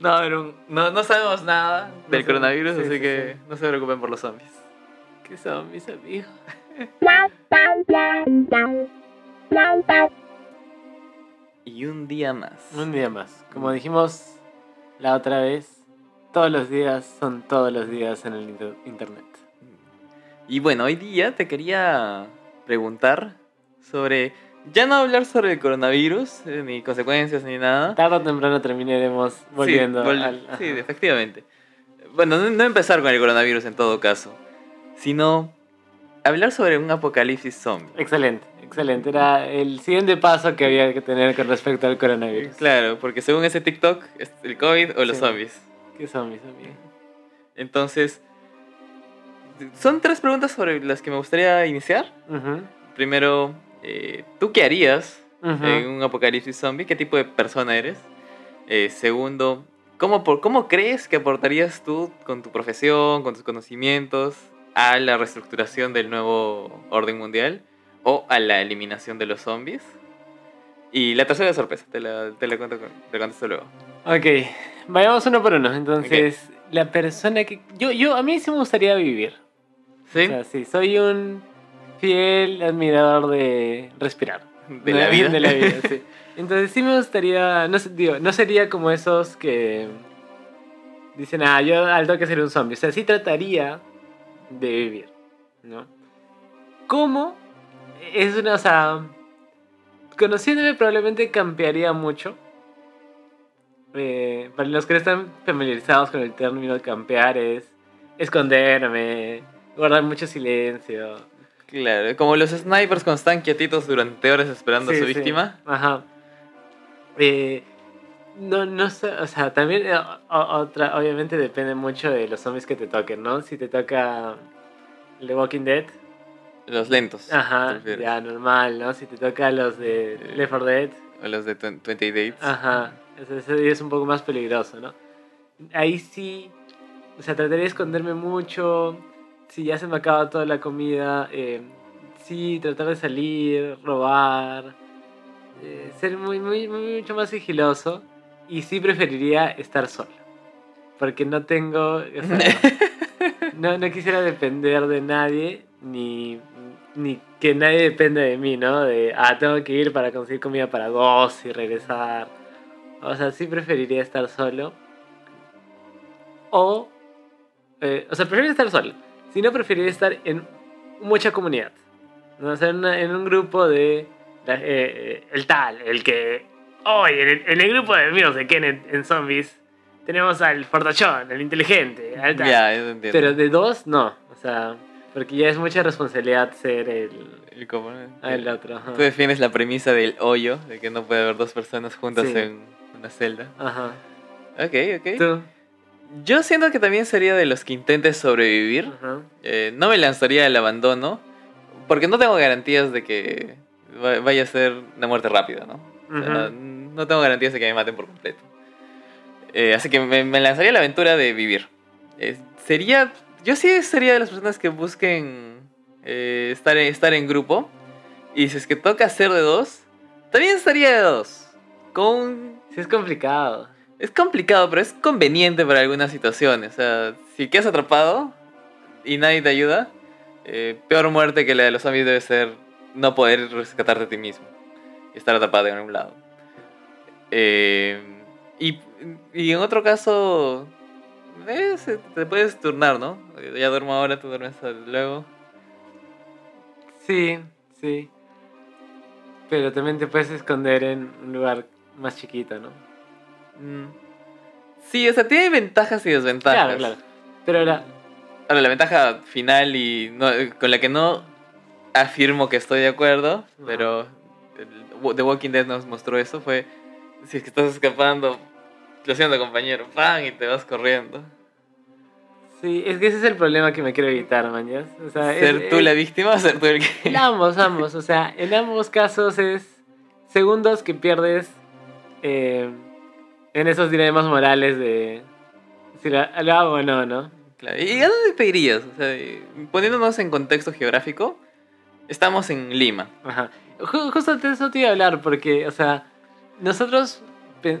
No, pero no, no sabemos nada del coronavirus, Sí, así sí, que sí. no se preocupen por los zombies. ¿Qué mis amigos? Y un día más. Un día más. Como dijimos la otra vez, todos los días son todos los días en el inter- internet. Y bueno, hoy día te quería preguntar sobre. Ya no hablar sobre el coronavirus, eh, ni consecuencias, ni nada. Tarde o temprano terminaremos volviendo sí, vol- al... sí, efectivamente. Bueno, no, no empezar con el coronavirus en todo caso, sino hablar sobre un apocalipsis zombie. Excelente, excelente. Era el siguiente paso que había que tener con respecto al coronavirus. Claro, porque según ese TikTok, es el COVID o los Sí. zombies. ¿Qué son mis amigos? Entonces, son tres preguntas sobre las que me gustaría iniciar. Ujú, Primero, eh, ¿tú qué harías ujú. en un apocalipsis zombie? ¿Qué tipo de persona eres? Eh, segundo, ¿cómo, por, ¿cómo crees que aportarías tú con tu profesión, con tus conocimientos, a la reestructuración del nuevo orden mundial o a la eliminación de los zombies? Y la tercera sorpresa, te la, te la cuento, te contesto luego. Ok, vayamos uno por uno. Entonces, la persona que... Yo, yo, a mí sí me gustaría vivir. ¿Sí? O sea, sí, soy un fiel admirador de respirar. de la vida. De la vida, sí. Entonces sí me gustaría, no, digo, no sería como esos que dicen, ah, yo al toque sería un zombie. O sea, sí trataría de vivir, ¿no? ¿Cómo? Es una, o sea, conociéndome probablemente campearía mucho. Eh, para los que no están familiarizados con el término campear es esconderme, guardar mucho silencio. Claro, como los snipers cuando están quietitos durante horas esperando a su sí. víctima. Ajá. Eh, no, no sé, o sea, también eh, o- otra, obviamente depende mucho de los zombies que te toquen, ¿no? Si te toca The Walking Dead, Los lentos. ¿te ajá, ya normal, ¿no? Si te toca los de Eh, Left 4 Dead, O los de 20 Dates. ajá, ese, ese es un poco más peligroso, ¿no? Ahí sí, o sea, trataría de esconderme mucho, si ya se me acaba toda la comida, eh, sí, tratar de salir, robar, eh, ser muy, muy, muy- mucho más sigiloso y sí preferiría estar solo. Porque no tengo, o sea, no, no quisiera depender de nadie ni, ni que nadie dependa de mí, ¿no? De, ah, tengo que ir para conseguir comida para dos y regresar. O sea, sí preferiría estar solo. O, eh, o sea, preferiría estar solo. Si no, preferiría estar en mucha comunidad. ¿no? O sea, en, una- en un grupo de eh, eh, el tal, el que... Hoy, en, el, en el grupo de míos de Kenneth en Zombies, tenemos al fortachón, el inteligente, al tal. Ya, eso entiendo. Pero de dos, no. O sea, porque ya es mucha responsabilidad ser el, El cómo- ah, el otro. Ajá. Tú defines la premisa del hoyo, de que no puede haber dos personas juntas Sí. en una celda. Ajá. Ok, ok. Tú. Yo siento que también sería de los que intentes sobrevivir. Eh, no me lanzaría al abandono, porque no tengo garantías de que va- vaya a ser una muerte rápida, ¿no? O sea, no tengo garantías de que me maten por completo. Eh, así que me, me lanzaría a la aventura de vivir. Eh, sería. Yo sí sería de las personas que busquen eh, estar, en, estar en grupo. Y si es que toca ser de dos, también estaría de dos. Con. Sí, es complicado. Es complicado, pero es conveniente para algunas situaciones. O sea, si quedas atrapado y nadie te ayuda, eh, peor muerte que la de los zombies debe ser no poder rescatarte a ti mismo y estar atrapado en algún lado. Eh, y, y en otro caso, eh, se- te puedes turnar, ¿no? Ya duermo ahora, tú duermes luego. Sí, sí. Pero también te puedes esconder en un lugar más chiquito, ¿no? Mm. Sí, o sea, tiene ventajas y desventajas. Claro, claro. Pero ahora, Ahora, la ventaja final y no- con la que no afirmo que estoy de acuerdo, pero The Walking Dead nos mostró eso, fue si es que estás escapando, lo siento compañero, ¡pam! y te vas corriendo. sí, es que ese es el problema que me quiero evitar, mañas. O sea, es- ¿Ser tú es- la víctima o ser tú el que...? Ambos, ambos. O sea, en ambos casos es segundos que pierdes eh, en esos dilemas morales de si lo hago o no, ¿no? Claro, ¿Y a dónde te irías? O sea, poniéndonos en contexto geográfico, estamos en Lima. Ajá. Ju- Justo de eso te iba a hablar, porque, o sea, nosotros pe-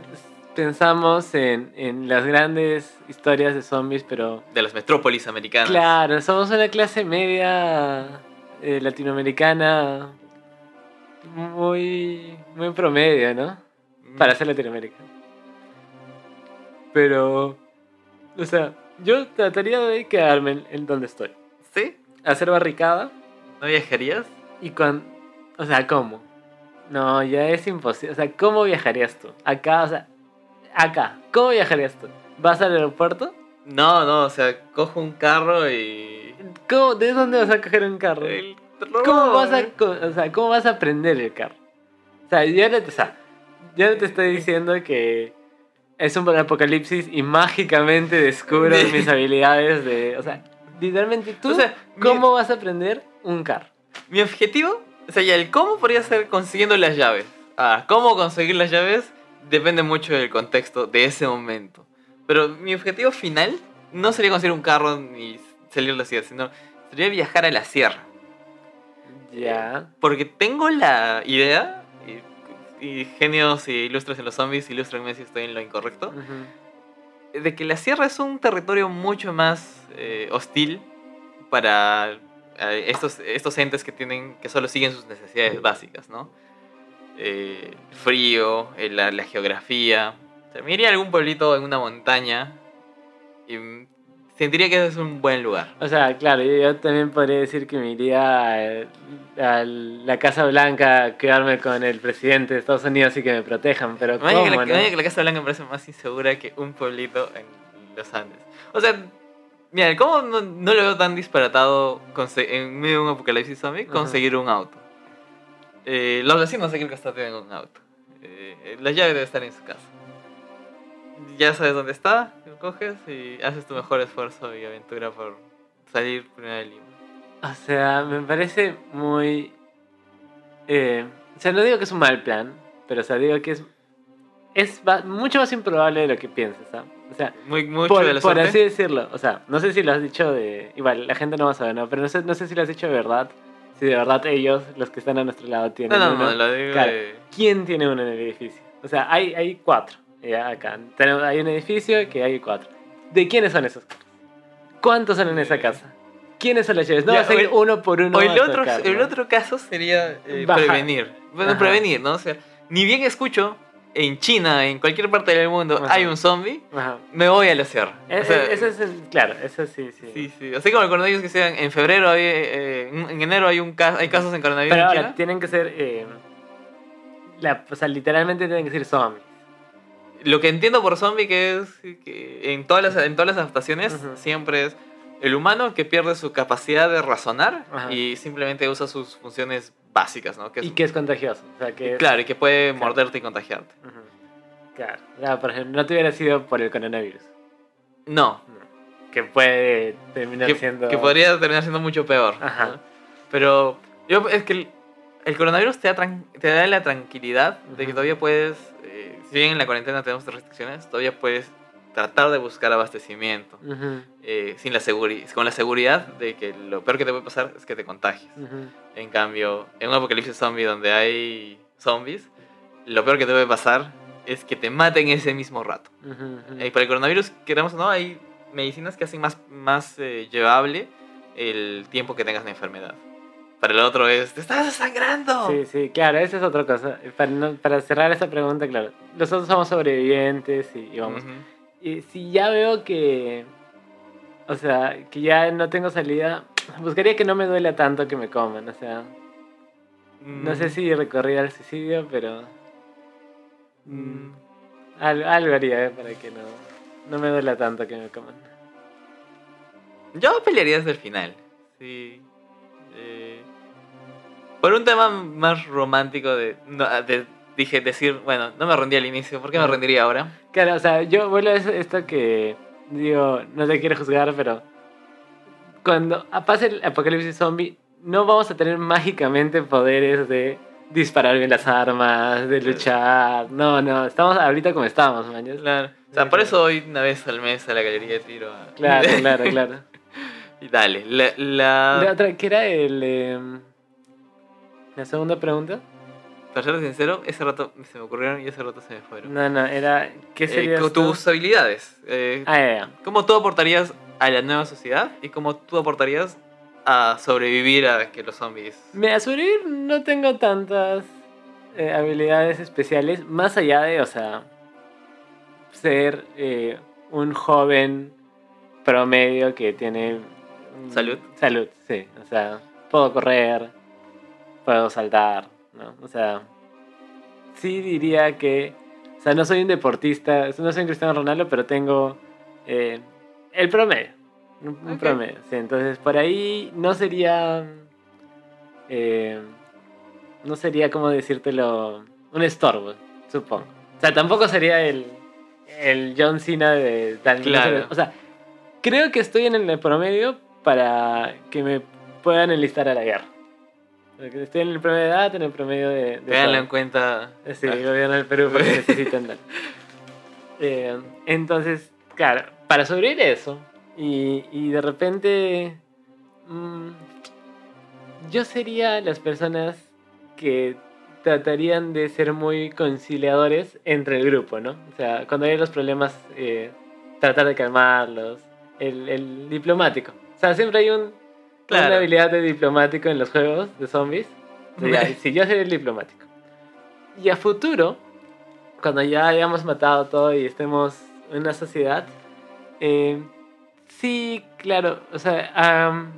pensamos en, en las grandes historias de zombies, pero De las metrópolis americanas. claro, somos una clase media eh, latinoamericana muy, muy promedio, ¿no? Mm, Para ser Latinoamérica. Pero, o sea, yo trataría de quedarme en, donde estoy. ¿Sí? Hacer barricada ¿No viajarías? y con... O sea, ¿cómo? No, ya es imposible. O sea, ¿cómo viajarías tú? Acá, o sea, acá. ¿Cómo viajarías tú? ¿Vas al aeropuerto? No, no, o sea, cojo un carro y... ¿Cómo, ¿De dónde vas a coger un carro? El ¿Cómo vas, a, co- o sea, ¿Cómo vas a aprender el carro? O sea, yo no te, o sea, yo no te estoy diciendo que es un apocalipsis y mágicamente descubro mis habilidades de... O sea, literalmente tú, O sea, mi- ¿cómo vas a aprender un carro? Mi objetivo, o sea, ya el cómo podría ser consiguiendo las llaves. Ah, cómo conseguir las llaves depende mucho del contexto de ese momento. Pero mi objetivo final no sería conseguir un carro ni salir de la ciudad, sino sería viajar a la sierra. Ya. Porque tengo la idea, y, genios y ilustres en los zombies, ilustrenme si estoy en lo incorrecto, de que la sierra es un territorio mucho más eh, hostil para eh, estos, estos entes que tienen que solo siguen sus necesidades básicas, ¿no? Eh, frío, la, la geografía. O sea, me iría a algún pueblito en una montaña y sentiría que ese es un buen lugar. O sea, claro, yo, yo también podría decir que me iría a, a la Casa Blanca a quedarme con el presidente de Estados Unidos y que me protejan, pero Vaya que, ¿cómo, la, no? que la Casa Blanca me parece más insegura que un pueblito en los Andes. O sea, mira, ¿cómo no, no lo veo tan disparatado en medio de un apocalipsis zombie conseguir un auto? Eh, los vecinos aquí en Costa tienen un auto. Eh, la llave debe estar en su casa. Ya sabes dónde está, lo coges y haces tu mejor esfuerzo y aventura por salir primero de Lima. O sea, me parece muy... eh, o sea, no digo que es un mal plan, pero o sea, digo que es, es mucho más improbable de lo que piensas, ¿ah? O sea, Muy, mucho por, de la por así decirlo. O sea, no sé si lo has dicho de... Igual, la gente no va a saber, ¿no? Pero no sé, no sé si lo has dicho de verdad. Si de verdad ellos, los que están a nuestro lado, No, tienen no, uno. no, lo digo Claro. de- ¿Quién tiene uno en el edificio? O sea, hay, hay cuatro. Ya, acá. Tenemos, hay un edificio que hay cuatro. ¿De quiénes son esos? ¿Cuántos son en esa casa? ¿Quiénes son las llaves? No Ya, vas a el- uno por uno. O el otro, el otro caso sería eh, Baja- prevenir. Bueno, Ajá. prevenir, ¿no? O sea, ni bien escucho en China, en cualquier parte del mundo, Ajá. hay un zombie, Ajá. me voy a la sierra. E- e- ese es el- claro, eso sí, sí. Sí, sí. Así como el coronavirus que sean en febrero, hay, eh, en en enero hay, un ca- hay casos en coronavirus Pero en ahora, China. tienen que ser. eh, la, o sea, literalmente tienen que ser zombies. Lo que entiendo por zombie que es que en todas las, en todas las adaptaciones siempre es el humano que pierde su capacidad de razonar Ajá. y simplemente usa sus funciones básicas, ¿no? Que es- Y que es contagioso. O sea, que es- Claro, y que puede Claro. morderte y contagiarte. Ujú. Claro. O sea, por ejemplo, no te hubiera sido por el coronavirus. No, No. Que puede terminar que, siendo. que podría terminar siendo mucho peor. Ajá. ¿no? Pero yo es que el, el coronavirus te da, te da la tranquilidad de que todavía puedes, eh, si bien en la cuarentena tenemos restricciones, todavía puedes tratar de buscar abastecimiento. Ujú, eh, sin la con la seguridad de que lo peor que te puede pasar es que te contagies. ujú. En cambio, en un apocalipsis zombie donde hay zombies, lo peor que te puede pasar es que te maten ese mismo rato. Ujú. Eh, para el coronavirus, queramos o no, hay medicinas que hacen más, más eh, llevable el tiempo que tengas la enfermedad. Para el otro es, ¡te estás desangrando! Sí, sí, claro, esa es otra cosa. Para, no- para cerrar esta pregunta, claro, nosotros somos sobrevivientes y, y vamos. Y si ya veo que, o sea, que ya no tengo salida, buscaría que no me duela tanto que me coman. O sea, no sé Mm, si recorrer al suicidio, pero mm, algo, algo haría eh, para que no, no me duela tanto que me coman. Yo pelearía desde el final. Sí. Eh, por un tema más romántico de, no, de- Dije decir, bueno, no me rendí al inicio, ¿por qué me rendiría ahora? Claro, o sea, yo vuelvo a esto que digo, no te quiero juzgar, pero cuando pase el apocalipsis zombie, no vamos a tener mágicamente poderes de disparar bien las armas, de luchar. No, no, estamos ahorita como estamos, man. Claro. O sea, por eso voy una vez al mes a la galería de tiro. a- Claro, claro, claro. y dale, la... la- La otra, ¿qué era el. em, la segunda pregunta? para ser sincero, ese rato se me ocurrieron y ese rato se me fueron. No, no, era. ¿Qué Eh, sería con tus habilidades. eh, Ah, ya, ya. ¿Cómo tú aportarías a la nueva sociedad y cómo tú aportarías a sobrevivir a que los zombies... Mira, sobrevivir no tengo tantas eh, habilidades especiales, más allá de, o sea, ser eh, un joven promedio que tiene... mm, Salud. Salud, sí. O sea, puedo correr, puedo saltar, ¿no? O sea, sí diría que... O sea, no soy un deportista, no soy un Cristiano Ronaldo, pero tengo eh, el promedio. Un, promedio, sí. Entonces, por ahí no sería... eh, no sería como decírtelo un estorbo, supongo. O sea, tampoco sería el, el John Cena de tal. Claro. O sea, creo que estoy en el promedio para que me puedan enlistar a la guerra. Porque Estoy en el promedio de edad, en el promedio de... de Ténganlo en cuenta. Sí, el gobierno del Perú porque necesitan dar. Eh, entonces, claro, para sobrevivir eso, y, y de repente. mm, yo sería las personas que tratarían de ser muy conciliadores entre el grupo, ¿no? O sea, cuando hay los problemas, eh, tratar de calmarlos. El, el diplomático. O sea, siempre hay un, Claro. una habilidad de diplomático en los juegos de zombies. Ya, sí, yo sería el diplomático. Y a futuro, cuando ya hayamos matado todo y estemos en una sociedad, eh, sí, claro, o sea, am,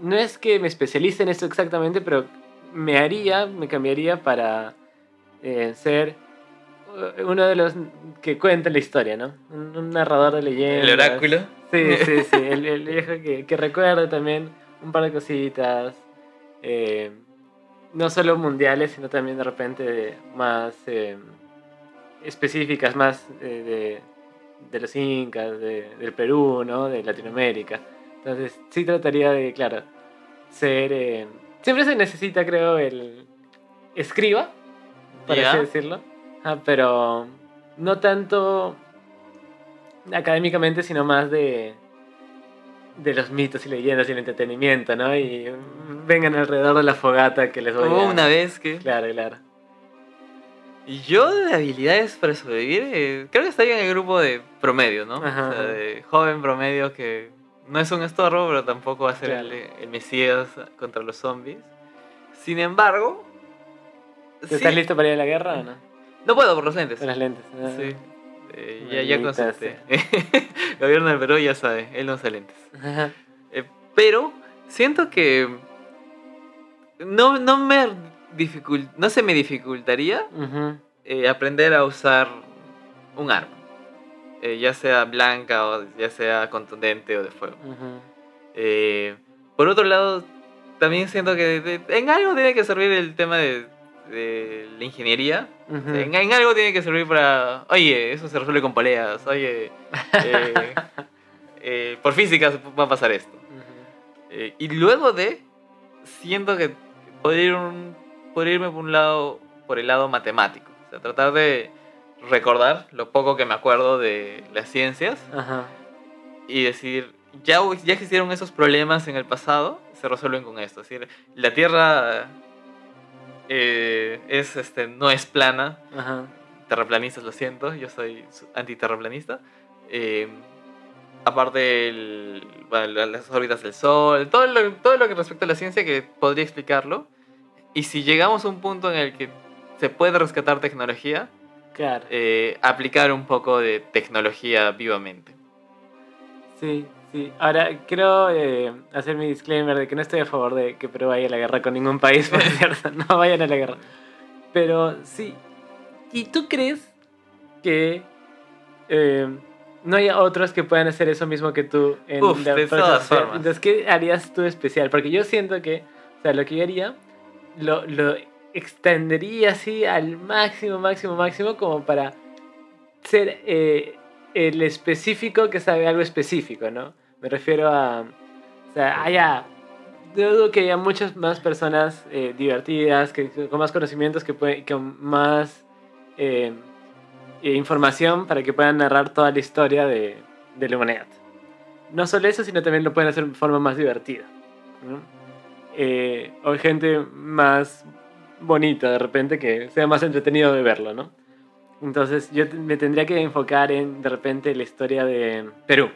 no es que me especialice en esto exactamente, pero me haría, me cambiaría para eh, ser eh, uno de los que cuenta la historia, ¿no? Un, un narrador de leyendas. El oráculo. Sí, sí, sí, el, el viejo que, que recuerde también un par de cositas, eh, no solo mundiales, sino también de repente más eh, específicas, más eh, de, de los incas, de- del Perú, ¿no? De Latinoamérica. Entonces sí trataría de, claro, ser... siempre se necesita, creo, el escriba, por así decirlo, Ah, pero no tanto académicamente, sino más de, de los mitos y leyendas y el entretenimiento, ¿no? Y vengan alrededor de la fogata que les voy Hubo a... una vez que... Claro, claro. Yo de habilidades para sobrevivir, eh, creo que estaría en el grupo de promedio, ¿no? Ajá, O sea, de joven promedio que no es un estorbo, pero tampoco va a ser Claro. el, el mesías contra los zombies. Sin embargo... ¿Tú sí- ¿Estás listo para ir a la guerra o no? No puedo por los lentes. Con las lentes. ah. Sí. Eh, ya, ya consulté. Gobierno del Perú ya sabe, él no usa lentes. Eh, pero siento que no, no me no se me dificultaría eh, aprender a usar un arma. Eh, ya sea blanca o ya sea contundente o de fuego. Por otro lado, también siento que en algo tiene que servir el tema de, de la ingeniería. Ujú. En, en algo tiene que servir para. Oye, eso se resuelve con poleas. Oye, eh, eh, por física va a pasar esto. Ujú. Eh, y luego de. Siento que podría, ir un- podría irme por un lado. Por el lado matemático. O sea, tratar de recordar lo poco que me acuerdo de las ciencias. Ajá. Y decir. Ya, ya existieron esos problemas en el pasado. Se resuelven con esto. Es decir, la Tierra. Eh, es, este, no es plana Ajá. terraplanistas, lo siento, yo soy antiterraplanista. Eh, aparte, el- bueno, la- las órbitas del Sol, todo lo, todo lo que respecta a la ciencia que podría explicarlo. Y si llegamos a un punto en el que se puede rescatar tecnología, Claro. eh, aplicar un poco de tecnología vivamente. Sí, sí. Ahora, quiero eh, hacer mi disclaimer de que no estoy a favor de que Perú vaya a la guerra con ningún país, por cierto. No vayan a la guerra. Pero sí. ¿Y tú crees que eh, no hay otros que puedan hacer eso mismo que tú? En Uf, de próxima todas formas. Entonces, ¿qué harías tú especial? Porque yo siento que, o sea, lo que yo haría, lo, lo extendería así al máximo, máximo, máximo, como para ser eh, el específico que sabe algo específico, ¿no? Me refiero a. O sea, haya. Yo dudo que haya muchas más personas eh, divertidas, que, con más conocimientos, que pueden, con más eh, eh, información para que puedan narrar toda la historia de, de la humanidad. No solo eso, sino también lo pueden hacer de forma más divertida. ¿no? Eh, o gente más bonito de repente, que sea más entretenido de verlo, ¿no? Entonces yo me tendría que enfocar en de repente la historia de Perú.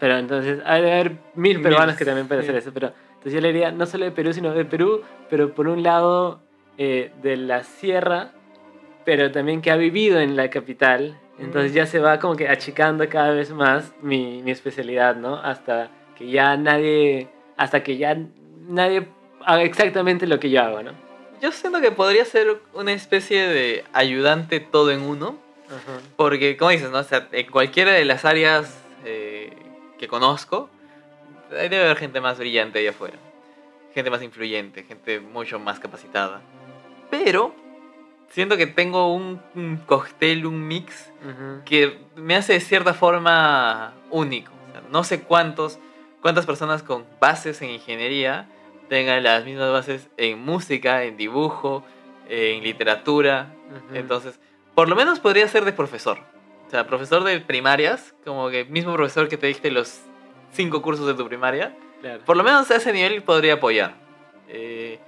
Pero entonces hay de haber mil peruanos que también pueden hacer eso, pero entonces yo le diría no solo de Perú, sino de Perú, pero por un lado eh, de la sierra, pero también que ha vivido en la capital. Entonces ya se va como que achicando cada vez más mi, mi especialidad, ¿no? Hasta que ya nadie, hasta que ya nadie haga exactamente lo que yo hago, ¿no? Yo siento que podría ser una especie de ayudante todo en uno. Porque, como dices, ¿no? O sea, en cualquiera de las áreas que conozco, debe haber gente más brillante ahí afuera. Gente más influyente, gente mucho más capacitada. Pero siento que tengo un, un cóctel, un mix que me hace de cierta forma único. O sea, no sé cuántos, cuántas personas con bases en ingeniería tengan las mismas bases en música, en dibujo, en literatura. Entonces, por lo menos podría ser de profesor. O sea, profesor de primarias, como que mismo profesor que te diste los cinco cursos de tu primaria. Por lo menos a ese nivel podría apoyar. Eh,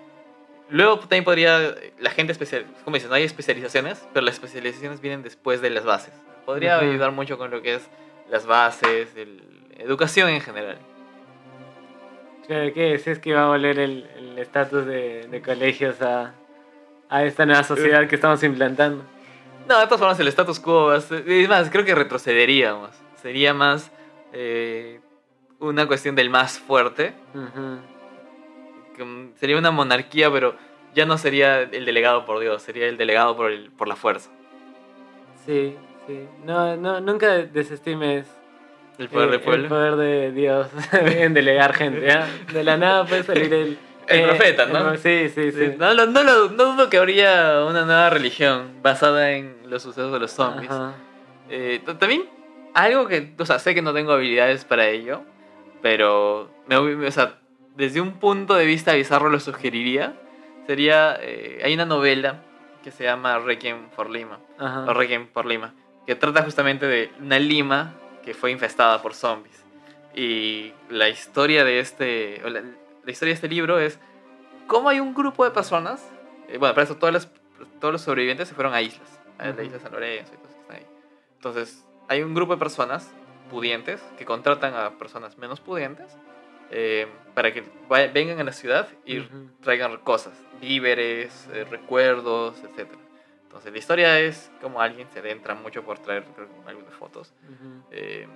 luego también podría, la gente especial, como dices, no hay especializaciones, pero las especializaciones vienen después de las bases. Podría ayudar mucho con lo que es las bases, el, educación en general. Claro, ¿qué es? Es que va a volver el estatus de, de, colegios a, a, esta nueva sociedad que estamos implantando. No, de todas formas el status quo, es más, creo que retrocederíamos. Sería más eh, una cuestión del más fuerte. Sería una monarquía, pero ya no sería el delegado por Dios, sería el delegado por, el, por la fuerza. Sí, sí. No, no, nunca desestimes el poder del pueblo. El poder de Dios en delegar gente. De la nada puede salir el. El eh, profeta, ¿no? sí, sí, sí. No, no, no, no, dudo que habría una nueva religión basada en los sucesos de los zombies. Eh, también, algo que, o sea, sé que no tengo habilidades para ello, pero, me, o sea, desde un punto de vista bizarro lo sugeriría. Sería, eh, hay una novela que se llama Requiem for Lima, o Requiem por Lima, que trata justamente de una Lima que fue infestada por zombies. Y la historia de este, la, historia de este libro es cómo hay un grupo de personas, eh, bueno, para eso todas todos los sobrevivientes se fueron a islas, a la isla San Lorenzo y todos que están ahí. Entonces, hay un grupo de personas pudientes que contratan a personas menos pudientes eh, para que vengan a la ciudad y traigan cosas, víveres, eh, recuerdos, etcétera. Entonces la historia es como alguien se adentra mucho por traer algunas fotos. Eh,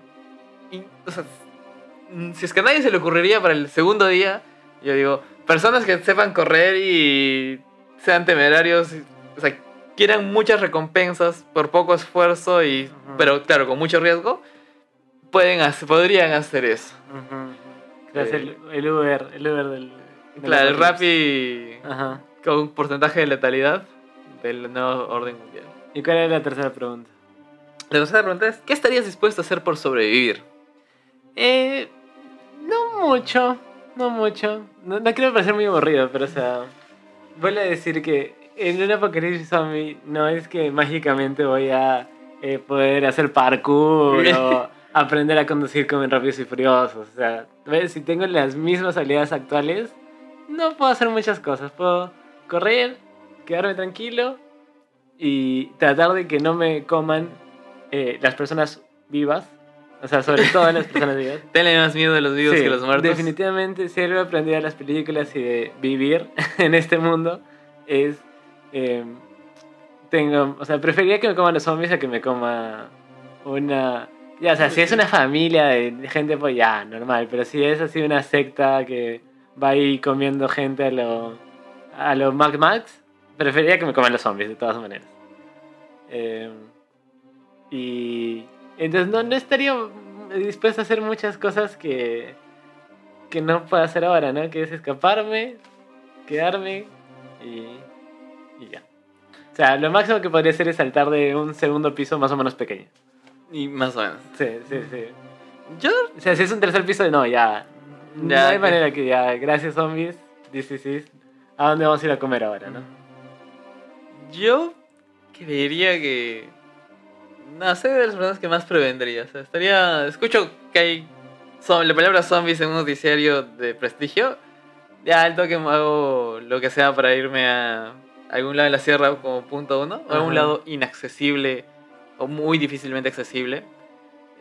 y, o sea, mm, si es que a nadie se le ocurriría para el segundo día, yo digo, personas que sepan correr y sean temerarios, o sea, quieran muchas recompensas por poco esfuerzo, y, pero claro, con mucho riesgo, pueden hacer, podrían hacer eso. el, el, Uber, el Uber del... Claro, el Rappi con un porcentaje de letalidad del nuevo orden mundial. ¿Y cuál es la tercera pregunta? La tercera pregunta es, ¿qué estarías dispuesto a hacer por sobrevivir? Eh, no mucho, no mucho. No, no quiero parecer muy aburrido, pero o sea, voy a decir que en una apocalipsis zombie no es que mágicamente voy a eh, poder hacer parkour o aprender a conducir como en Rápidos y Furiosos. O sea, si tengo las mismas habilidades actuales, no puedo hacer muchas cosas. Puedo correr, quedarme tranquilo y tratar de que no me coman eh, las personas vivas. O sea, sobre todo las personas vivas. Tenle más miedo de los vivos que los muertos. Definitivamente, si algo aprendí de las películas y de vivir en este mundo es. Eh, tengo, o sea, preferiría que me coman los zombies a que me coma una. Ya, o sea, si es una familia de gente, pues ya, normal. Pero si es así una secta que va ahí comiendo gente a lo. a lo Mac Max, preferiría que me coman los zombies, de todas maneras. Eh, y entonces no, no estaría dispuesto a hacer muchas cosas que, que no puedo hacer ahora, ¿no? Que es escaparme, quedarme y, y ya. O sea, lo máximo que podría hacer es saltar de un segundo piso más o menos pequeño. Y más o menos. Sí, sí, sí. Yo, o sea, si es un tercer piso, no, ya. no hay manera que ya, gracias zombies, this is ¿A dónde vamos a ir a comer ahora, no? Yo creería que. No sé de las personas que más prevendría. O sea, estaría. Escucho que hay. Son, la palabra zombies en un noticiario de prestigio. Ya, alto que hago lo que sea para irme a algún lado de la sierra como punto uno, o algún Ajá. lado inaccesible o muy difícilmente accesible.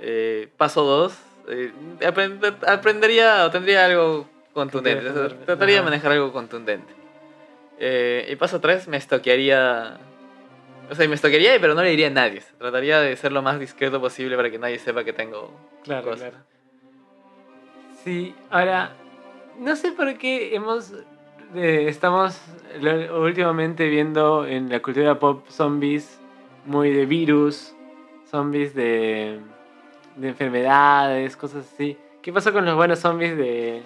Eh, paso dos, eh, aprend- aprendería o tendría algo contundente, trataría de manejar algo contundente. Eh, y paso tres, me estoquearía... O sea, me estoquearía, pero no le diría a nadie. Trataría de ser lo más discreto posible para que nadie sepa que tengo Claro, cosas. claro. Sí, ahora, no sé por qué hemos. eh, estamos lo- últimamente viendo en la cultura pop zombies muy de virus, zombies de, de enfermedades, cosas así. ¿Qué pasó con los buenos zombies de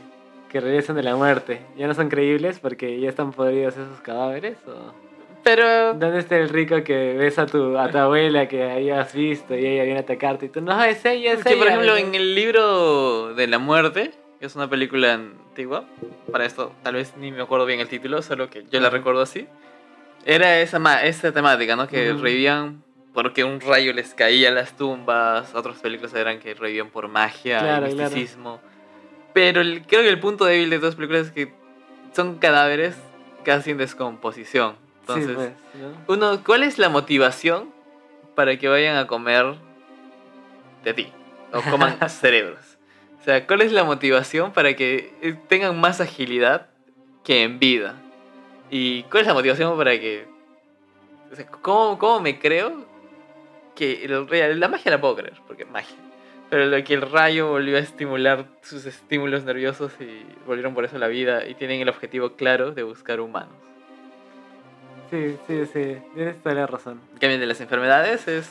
que regresan de la muerte? ¿Ya no son creíbles porque ya están podridos esos cadáveres? ¿O Pero dónde está el rico que ves a tu, a tu abuela que hayas visto y ella viene a atacarte y tú no es ella, es que, por ella", ejemplo, ¿no? en el libro de la muerte, que es una película antigua, para esto tal vez ni me acuerdo bien el título, solo que yo la recuerdo así, era esa, ma- esa temática, ¿no? Que Ujú. revivían porque un rayo les caía a las tumbas, otras películas eran que revivían por magia Claro, y claro. misticismo. Pero el- creo que el punto débil de todas las películas es que son cadáveres casi en descomposición. Entonces, sí, pues, ¿no? uno, ¿cuál es la motivación para que vayan a comer de ti? O coman cerebros. O sea, ¿cuál es la motivación para que eh, tengan más agilidad que en vida? ¿Y cuál es la motivación para que... O sea, ¿cómo, cómo me creo que el rayo- la magia la puedo creer? Porque es magia. Pero lo que el rayo volvió a estimular sus estímulos nerviosos y volvieron por eso a la vida y tienen el objetivo claro de buscar humanos. Sí, sí, sí, tienes toda la razón. En cambio, de las enfermedades es...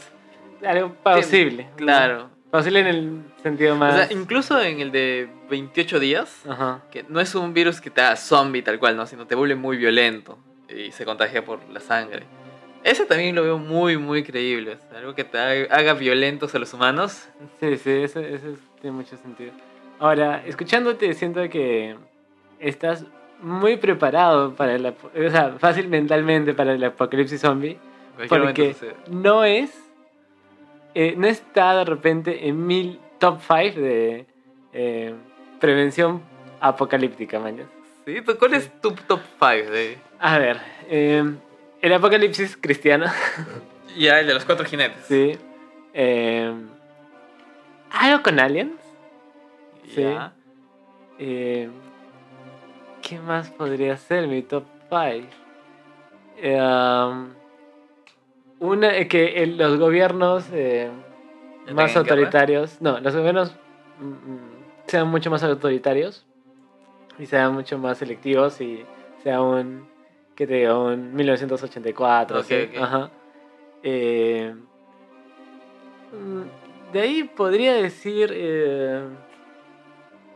Algo plausible. Claro. Plausible en el sentido O más. sea, incluso en el de 28 días, Ajá. que no es un virus que te haga zombie tal cual, ¿no? Sino te vuelve muy violento y se contagia por la sangre. Ese también lo veo muy, muy creíble. o sea, algo que te haga violentos a los humanos. Sí, sí, eso, eso tiene mucho sentido. Ahora, escuchándote, siento que estás muy preparado para el. O sea, fácil mentalmente para el apocalipsis zombie. Porque no es. eh, no está de repente en mil top 5 de eh, prevención apocalíptica, mañas. ¿Sí? ¿Tú- ¿Cuál es tu top 5 de...? A ver, eh, el apocalipsis cristiano, Ya, el de los cuatro jinetes. sí. Eh, ¿Algo con aliens? sí. Ya. Eh, ¿Qué más podría ser mi top 5? una, eh, que el- los gobiernos eh, ¿Ya más autoritarios, no, los gobiernos mm, mm, sean mucho más autoritarios y sean mucho más selectivos y sea un, ¿qué te digo? Un 1984, Ok, ¿sí? ok. Ajá. Eh, mm, de ahí podría decir, eh,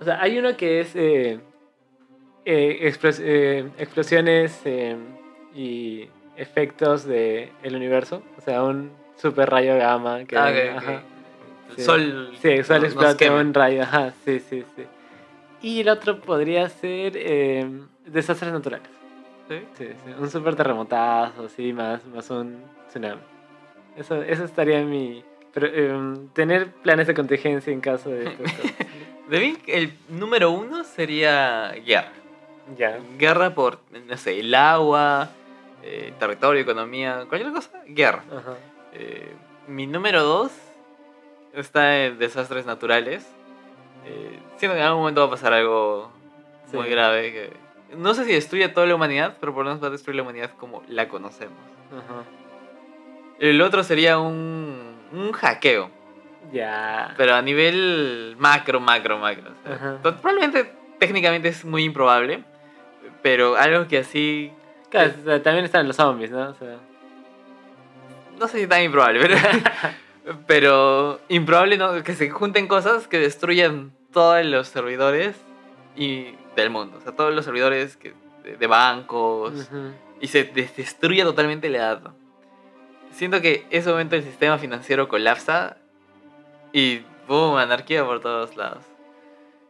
o sea, hay uno que es eh, eh, explos- eh, explosiones eh, y efectos del el universo, o sea, un super rayo gamma que Ah. El Sí. sol... Sí, el sol nos explota un rayo, ajá, sí, sí, sí. Y el otro podría ser eh, desastres naturales. ¿Sí? Sí, sí, un super terremotazo, sí, más, más un tsunami. Eso, eso estaría en mi... Pero, em, tener planes de contingencia en caso de cosas. De mí, el número uno sería guerra. Ya. Guerra por, no sé, el agua, eh, territorio, economía, cualquier cosa, guerra. Ajá. Eh, mi número dos está en desastres naturales. Eh, siento que en algún momento va a pasar algo muy grave. que- no sé si destruye a toda la humanidad, pero por lo menos va a destruir la humanidad como la conocemos. Ajá. El otro sería un, un hackeo, Ya. pero a nivel macro, macro, macro. o sea, probablemente técnicamente es muy improbable, pero algo que así Claro, o sea, también están los zombies, ¿no? O sea, no sé si tan improbable, pero, pero improbable no, que se junten cosas que destruyan todos los servidores y del mundo, o sea, todos los servidores que, de, de bancos y se des- destruya totalmente la data. Siento que ese momento el sistema financiero colapsa y boom, anarquía por todos lados.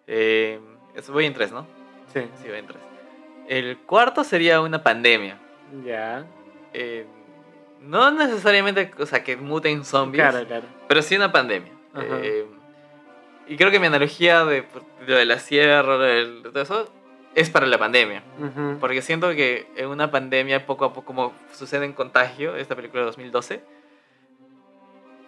Eh, eso voy en tres, ¿no? Sí. Sí, voy en tres. El cuarto sería una pandemia. Ya. Eh, no necesariamente, o sea, que muten zombies, Claro, claro. pero sí una pandemia. Eh, y creo que mi analogía de, lo de la sierra, de todo eso, es para la pandemia. Porque siento que en una pandemia, poco a poco, como sucede en Contagio, esta película de 2012,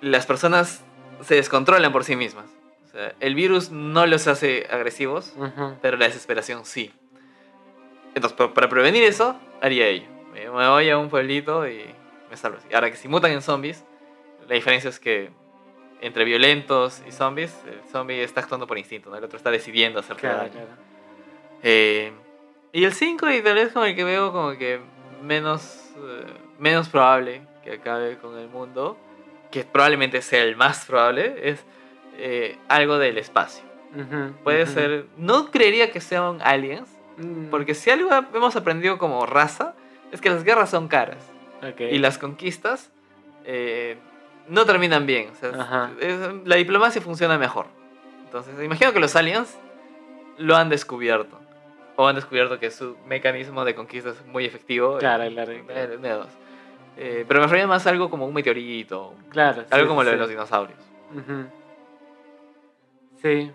las personas se descontrolan por sí mismas. O sea, el virus no los hace agresivos, pero la desesperación sí. Entonces, pa- para prevenir eso, haría ello. Me voy a un pueblito y me salvo. Ahora que si mutan en zombies, la diferencia es que entre violentos y zombies, el zombie está actuando por instinto, ¿no? el otro está decidiendo hacer Claro, daño. claro. Eh, y el 5 y tal vez como el que veo como que menos, eh, menos probable que acabe con el mundo, que probablemente sea el más probable, es eh, algo del espacio. Ujú, Puede ujú. ser, no creería que sean aliens, Mm, porque si algo hemos aprendido como raza, es que las guerras son caras y las conquistas eh, no terminan bien. O sea, es- Ajá. es- la diplomacia funciona mejor. Entonces, imagino que los aliens lo han descubierto. O han descubierto que su mecanismo de conquista es muy efectivo. Claro, claro, claro. Eh, pero me refería más a algo como un meteorito. Claro, sí, algo como sí, lo de los dinosaurios. Sí,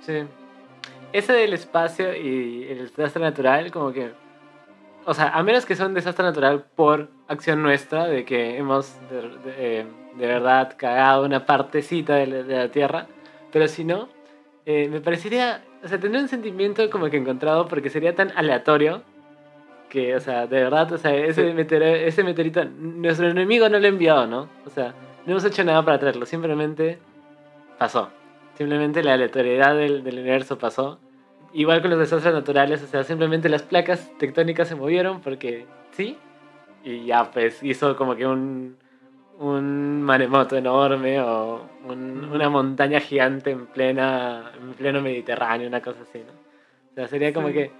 sí. Ese del espacio y el desastre natural, como que. O sea, a menos que sea un desastre natural por acción nuestra, de que hemos de, de- eh, de verdad cagado una partecita de la, de la Tierra, pero si no, eh, me parecería. O sea, tendría un sentimiento como que encontrado porque sería tan aleatorio que, o sea, de verdad, o sea, ese, Sí. meteoro- ese meteorito, nuestro enemigo no lo ha enviado, ¿no? O sea, no hemos hecho nada para traerlo, simplemente pasó. Simplemente la aleatoriedad del, del universo pasó. Igual con los desastres naturales, o sea, simplemente las placas tectónicas se movieron porque sí. Y ya, pues hizo como que un, un maremoto enorme o un- una montaña gigante en, plena, en pleno Mediterráneo, una cosa así, ¿no? O sea, sería como Sí. que.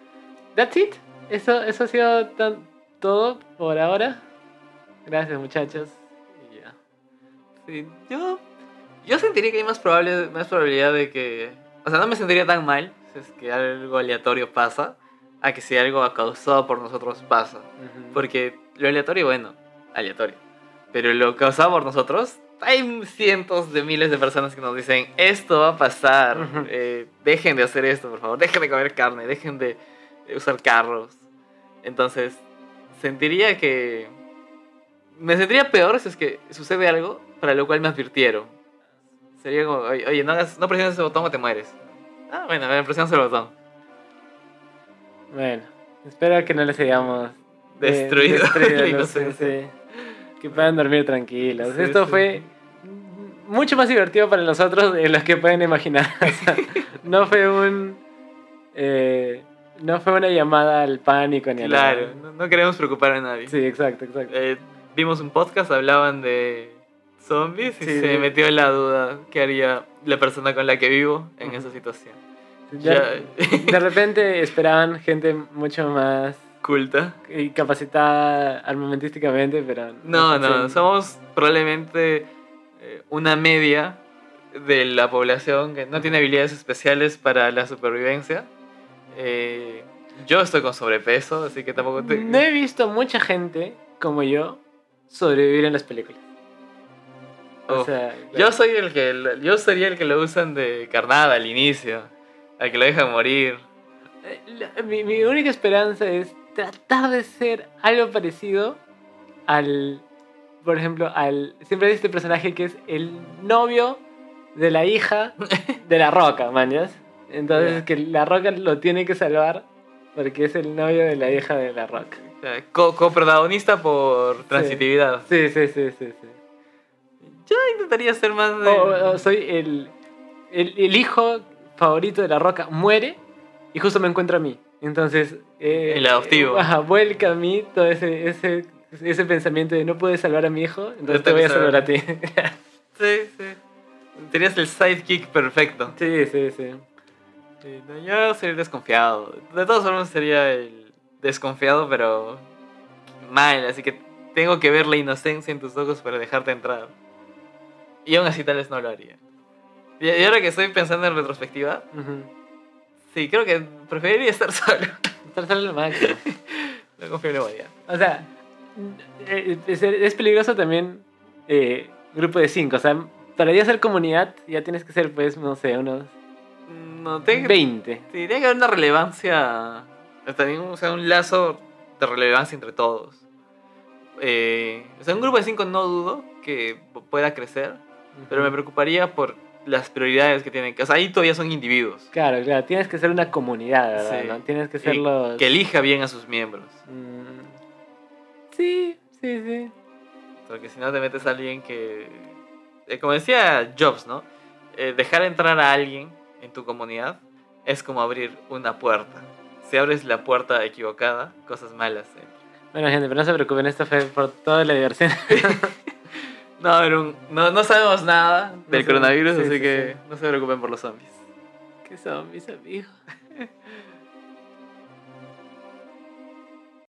¿That's it? Eso, eso ha sido tan- todo por ahora. Gracias, muchachos. Y ya. Sí, yo, yo sentiría que hay más, probable, más probabilidad de que... O sea, no me sentiría tan mal si es que algo aleatorio pasa a que si algo causado por nosotros pasa. Ujú. Porque lo aleatorio, bueno, aleatorio. Pero lo causado por nosotros, hay cientos de miles de personas que nos dicen, esto va a pasar, Ujú. eh, dejen de hacer esto, por favor, dejen de comer carne, dejen de usar carros. Entonces, sentiría que... Me sentiría peor si es que sucede algo para lo cual me advirtieron. Sería como, oye, oye, no, hagas- no presiones ese botón o te mueres. Ah, bueno, a presionas el botón. Bueno, espero que no les hayamos eh, Destruido destruido, la no inocencia. sé, sí. Que puedan dormir tranquilos. Sí, Esto fue mucho más divertido para nosotros de los que pueden imaginar. O sea, no fue un. eh, no fue una llamada al pánico ni a. Claro, no, no queremos preocupar a nadie. Sí, exacto, exacto. Eh, vimos un podcast, hablaban de zombies y Sí, se metió la duda qué haría la persona con la que vivo en esa situación. De, Ya, de repente esperaban gente mucho más culta. y capacitada armamentísticamente, pero. No, no, sé. somos probablemente eh, una media de la población que no tiene habilidades especiales para la supervivencia. Eh, yo estoy con sobrepeso, así que tampoco te... No he visto mucha gente como yo sobrevivir en las películas. O Uf. sea, Yo soy el que yo sería el que lo usan de carnada al inicio, al que lo dejan morir. Eh, mi, mi única esperanza es tratar de ser algo parecido al, por ejemplo, al siempre hay este personaje que es el novio de la hija de la Roca, mañas. Entonces que la Roca lo tiene que salvar porque es el novio de la hija de la Roca. Co- coprotagonista por transitividad. Sí, sí, sí, sí, sí. Yo intentaría ser más de... O, o soy el, el, el hijo favorito de la Roca, muere y justo me encuentra a mí. Entonces... eh, El adoptivo. eh, ajá, vuelca a mí todo ese, ese, ese pensamiento de no puedes salvar a mi hijo, entonces te voy a salvar a ti. Sí, sí. Serías el sidekick perfecto. sí, sí, sí. Sí, no, yo sería el desconfiado. De todas formas sería el desconfiado, pero mal. Así que tengo que ver la inocencia en tus ojos para dejarte entrar. Y aún así tal vez no lo haría. Y y ahora que estoy pensando en retrospectiva, sí, creo que preferiría estar solo. Estar solo lo máximo. No confío en la humanidad. O sea, eh, es, es peligroso también eh, grupo de cinco. O sea, para ya ser comunidad ya tienes que ser, pues, no sé, unos No, tiene que, 20. sí, tiene que haber una relevancia También, o sea, un lazo de relevancia entre todos. Eh, o sea, un grupo de cinco no dudo que pueda crecer, pero me preocuparía por las prioridades que tienen. O sea, ahí todavía son individuos. Claro, claro. Tienes que ser una comunidad, ¿verdad? Sí. ¿no? Tienes que ser Y los... Que elija bien a sus miembros. Mm, Sí, sí, sí. Porque si no te metes a alguien que... eh, como decía Jobs, ¿no? Eh, dejar entrar a alguien en tu comunidad es como abrir una puerta. Si abres la puerta equivocada, cosas malas. entran. Bueno, gente, pero no se preocupen, esto fue por toda la diversión. No, pero no, no sabemos nada del coronavirus, sí, así sí, que sí. no se preocupen por los zombies. ¿Qué son mis amigos?